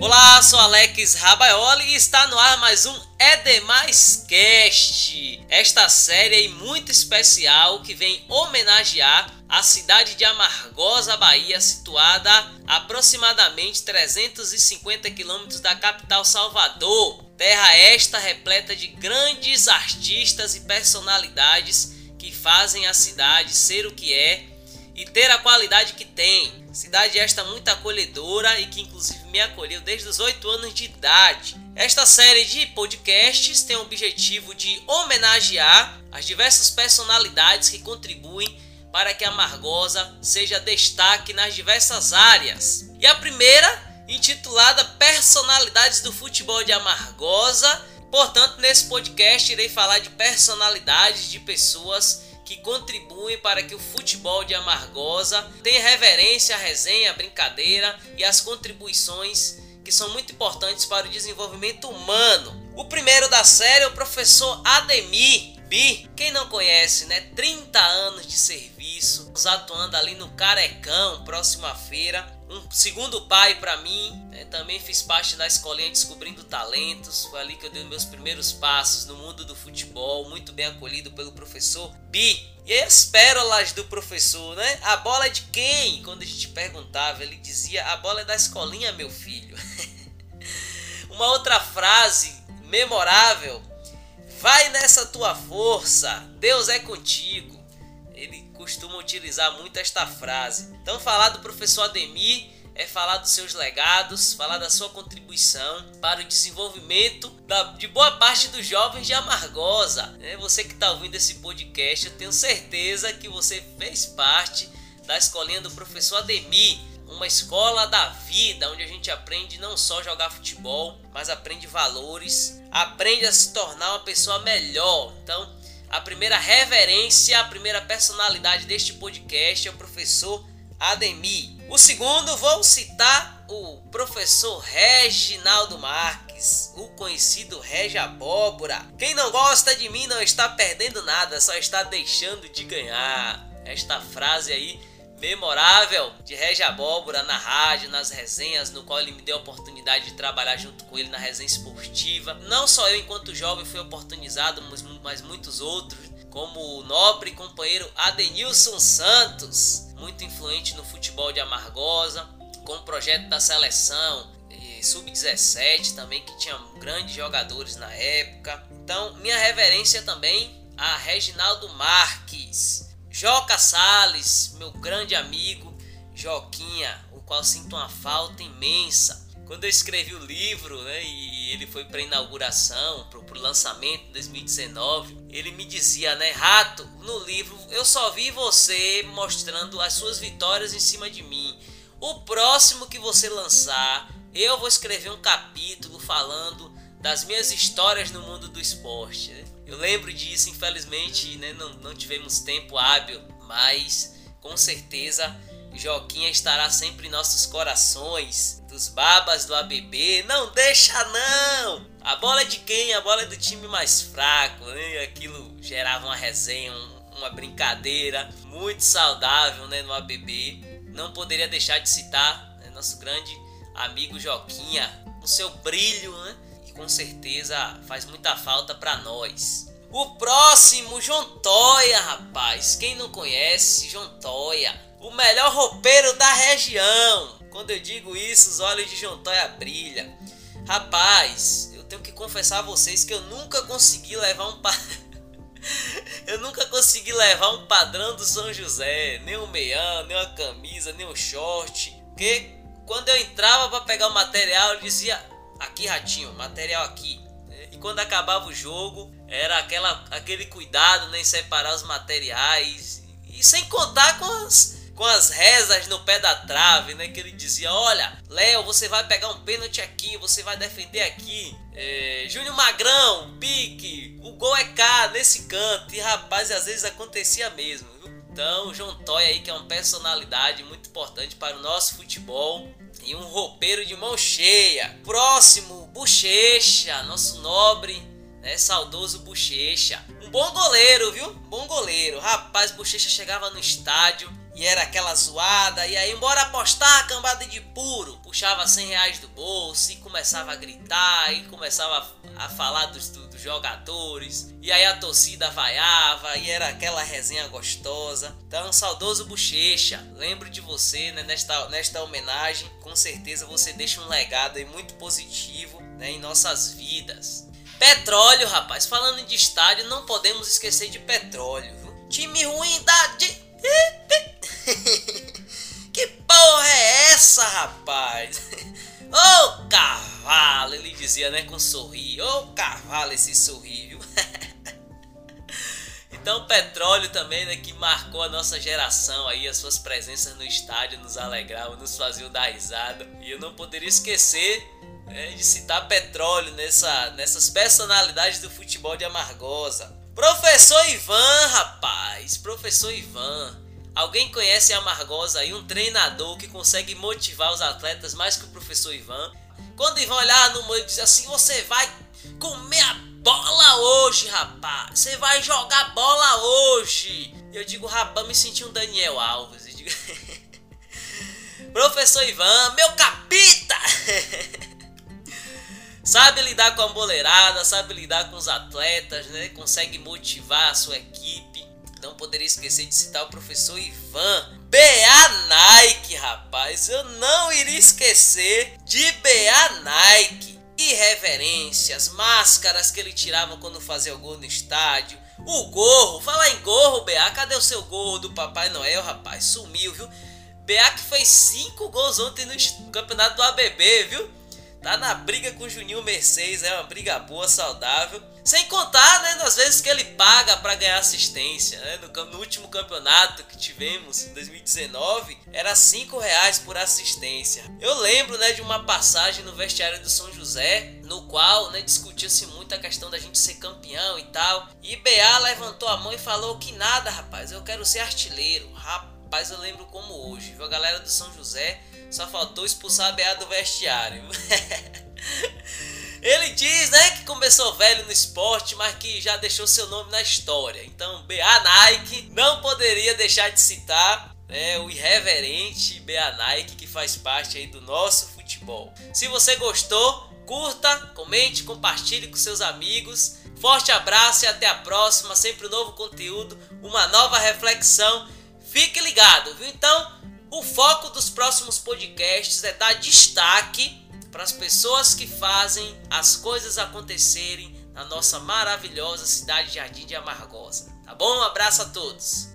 Olá, sou Alex Rabaioli e está no ar mais um É Demais Cast. Esta série é muito especial que vem homenagear a cidade de Amargosa, Bahia, situada a aproximadamente 350 quilômetros da capital Salvador. Terra esta repleta de grandes artistas e personalidades que fazem a cidade ser o que é e ter a qualidade que tem. Cidade esta muito acolhedora e que inclusive me acolheu desde os 8 anos de idade. Esta série de podcasts tem o objetivo de homenagear as diversas personalidades que contribuem para que a Margosa seja destaque nas diversas áreas. E a primeira, intitulada Personalidades do Futebol de Amargosa. Portanto, nesse podcast irei falar de personalidades de pessoas que contribuem para que o futebol de Amargosa tenha reverência à resenha, à brincadeira e às contribuições que são muito importantes para o desenvolvimento humano. O primeiro da série é o professor Ademir Bi. Quem não conhece, né? 30 anos de serviço, atuando ali no Carecão, próxima feira um segundo pai para mim. Né? Também fiz parte da escolinha Descobrindo Talentos. Foi ali que eu dei meus primeiros passos no mundo do futebol, muito bem acolhido pelo professor Bi. E aí as pérolas do professor, né? A bola é de quem? Quando a gente perguntava, ele dizia: A bola é da escolinha, meu filho. Uma outra frase memorável: Vai nessa tua força, Deus é contigo ele costuma utilizar muito esta frase. Então, falar do professor Ademir é falar dos seus legados, falar da sua contribuição para o desenvolvimento da, de boa parte dos jovens de Amargosa. É, você que está ouvindo esse podcast, eu tenho certeza que você fez parte da escolinha do professor Ademir, uma escola da vida onde a gente aprende não só jogar futebol, mas aprende valores, aprende a se tornar uma pessoa melhor. Então, a primeira reverência, a primeira personalidade deste podcast é o professor Ademir. O segundo, vou citar o professor Reginaldo Marques, o conhecido Regi Abóbora. Quem não gosta de mim não está perdendo nada, só está deixando de ganhar. Esta frase aí memorável de Regi Abóbora na rádio, nas resenhas, no qual ele me deu a oportunidade de trabalhar junto com ele na resenha esportiva. Não só eu, enquanto jovem, fui oportunizado, mas muitos outros, como o nobre companheiro Adenilson Santos, muito influente no futebol de Amargosa, com o projeto da seleção, sub-17 também, que tinha grandes jogadores na época. Então, minha reverência também a Reginaldo Marques Joca Sales, meu grande amigo Joquinha, o qual sinto uma falta imensa. Quando eu escrevi o livro, né, e ele foi para inauguração, para o lançamento em 2019, ele me dizia, né, Rato, no livro eu só vi você mostrando as suas vitórias em cima de mim. O próximo que você lançar, eu vou escrever um capítulo falando das minhas histórias no mundo do esporte. Né? Eu lembro disso, infelizmente, né, não, não tivemos tempo hábil, mas com certeza Joquinha estará sempre em nossos corações, dos babas do ABB. Não deixa não! A bola é de quem? A bola é do time mais fraco. Né? Aquilo gerava uma resenha, uma brincadeira muito saudável né, no ABB. Não poderia deixar de citar né, nosso grande amigo Joquinha, com seu brilho, né? Com certeza faz muita falta para nós. O próximo, João Toia, rapaz. Quem não conhece, João Toia, o melhor roupeiro da região. Quando eu digo isso, os olhos de João Toia brilham. Rapaz, eu tenho que confessar a vocês que eu nunca consegui levar um pa... eu nunca consegui levar um padrão do São José, nem um meião, nem uma camisa, nem um short. Porque quando eu entrava para pegar o material, eu dizia: aqui ratinho, material aqui. E quando acabava o jogo, era aquela, aquele cuidado né, em separar os materiais. E sem contar com as, com as rezas no pé da trave, né? Que ele dizia: Olha, Léo, você vai pegar um pênalti aqui, você vai defender aqui. É, Júnior Magrão, pique, o gol é cá, nesse canto. E rapaz, às vezes acontecia mesmo. Então, o João Toy aí, que é uma personalidade muito importante para o nosso futebol e um roupeiro de mão cheia. Próximo, Bochecha, nosso nobre, né, saudoso Bochecha. Um bom goleiro, viu? bom goleiro. Rapaz, Bochecha chegava no estádio e era aquela zoada, e aí embora apostar a cambada de puro, puxava 100 reais do bolso e começava a gritar, e começava a, falar dos, dos jogadores, e aí a torcida vaiava, e era aquela resenha gostosa. Então, saudoso Bochecha, lembro de você né, nesta, nesta homenagem, com certeza você deixa um legado aí muito positivo né, em nossas vidas. Petróleo, rapaz, falando de estádio, não podemos esquecer de petróleo. Viu? Time ruim da. De... que porra é essa, rapaz? Ô oh, cavalo, ele dizia, né, com sorriso. Ô oh, cavalo, esse sorriso. então, petróleo também, né, que marcou a nossa geração aí, as suas presenças no estádio nos alegravam, nos faziam dar risada. E eu não poderia esquecer né, de citar petróleo nessa, nessas personalidades do futebol de Amargosa. Professor Ivan, rapaz, professor Ivan. Alguém conhece a Amargosa aí, um treinador que consegue motivar os atletas mais que o professor Ivan? Quando Ivan olhar no meio e dizer assim: Você vai comer a bola hoje, rapaz. Você vai jogar bola hoje. Eu digo, rapaz, me senti um Daniel Alves. Digo, Professor Ivan, meu capita! sabe lidar com a boleirada, sabe lidar com os atletas, né? Consegue motivar a sua equipe. Não poderia esquecer de citar o professor Ivan. BA Nike, rapaz. Eu não iria esquecer de BA Nike. Irreverências, máscaras que ele tirava quando fazia o gol no estádio. O gorro, fala em gorro, BA. Cadê o seu gorro do Papai Noel, rapaz? Sumiu, viu? BA que fez 5 gols ontem no campeonato do ABB, viu? Tá na briga com o Juninho Mercedes, é uma briga boa, saudável. Sem contar, né, nas vezes que ele paga para ganhar assistência. Né? No, no, último campeonato que tivemos, em 2019, era 5 reais por assistência. Eu lembro, né, de uma passagem no vestiário do São José, no qual, né, discutia-se muito a questão da gente ser campeão e tal. E BA levantou a mão e falou que nada, rapaz, eu quero ser artilheiro. Rapaz, eu lembro como hoje, viu? A galera do São José só faltou expulsar a BA do vestiário. Ele diz, né, que começou velho no esporte, mas que já deixou seu nome na história. Então, BA Nike não poderia deixar de citar né, o irreverente BA Nike que faz parte aí do nosso futebol. Se você gostou, curta, comente, compartilhe com seus amigos. Forte abraço e até a próxima. Sempre um novo conteúdo, uma nova reflexão. Fique ligado, viu? Então, o foco dos próximos podcasts é dar destaque para as pessoas que fazem as coisas acontecerem na nossa maravilhosa cidade de Jardim de Amargosa. Tá bom? Um abraço a todos.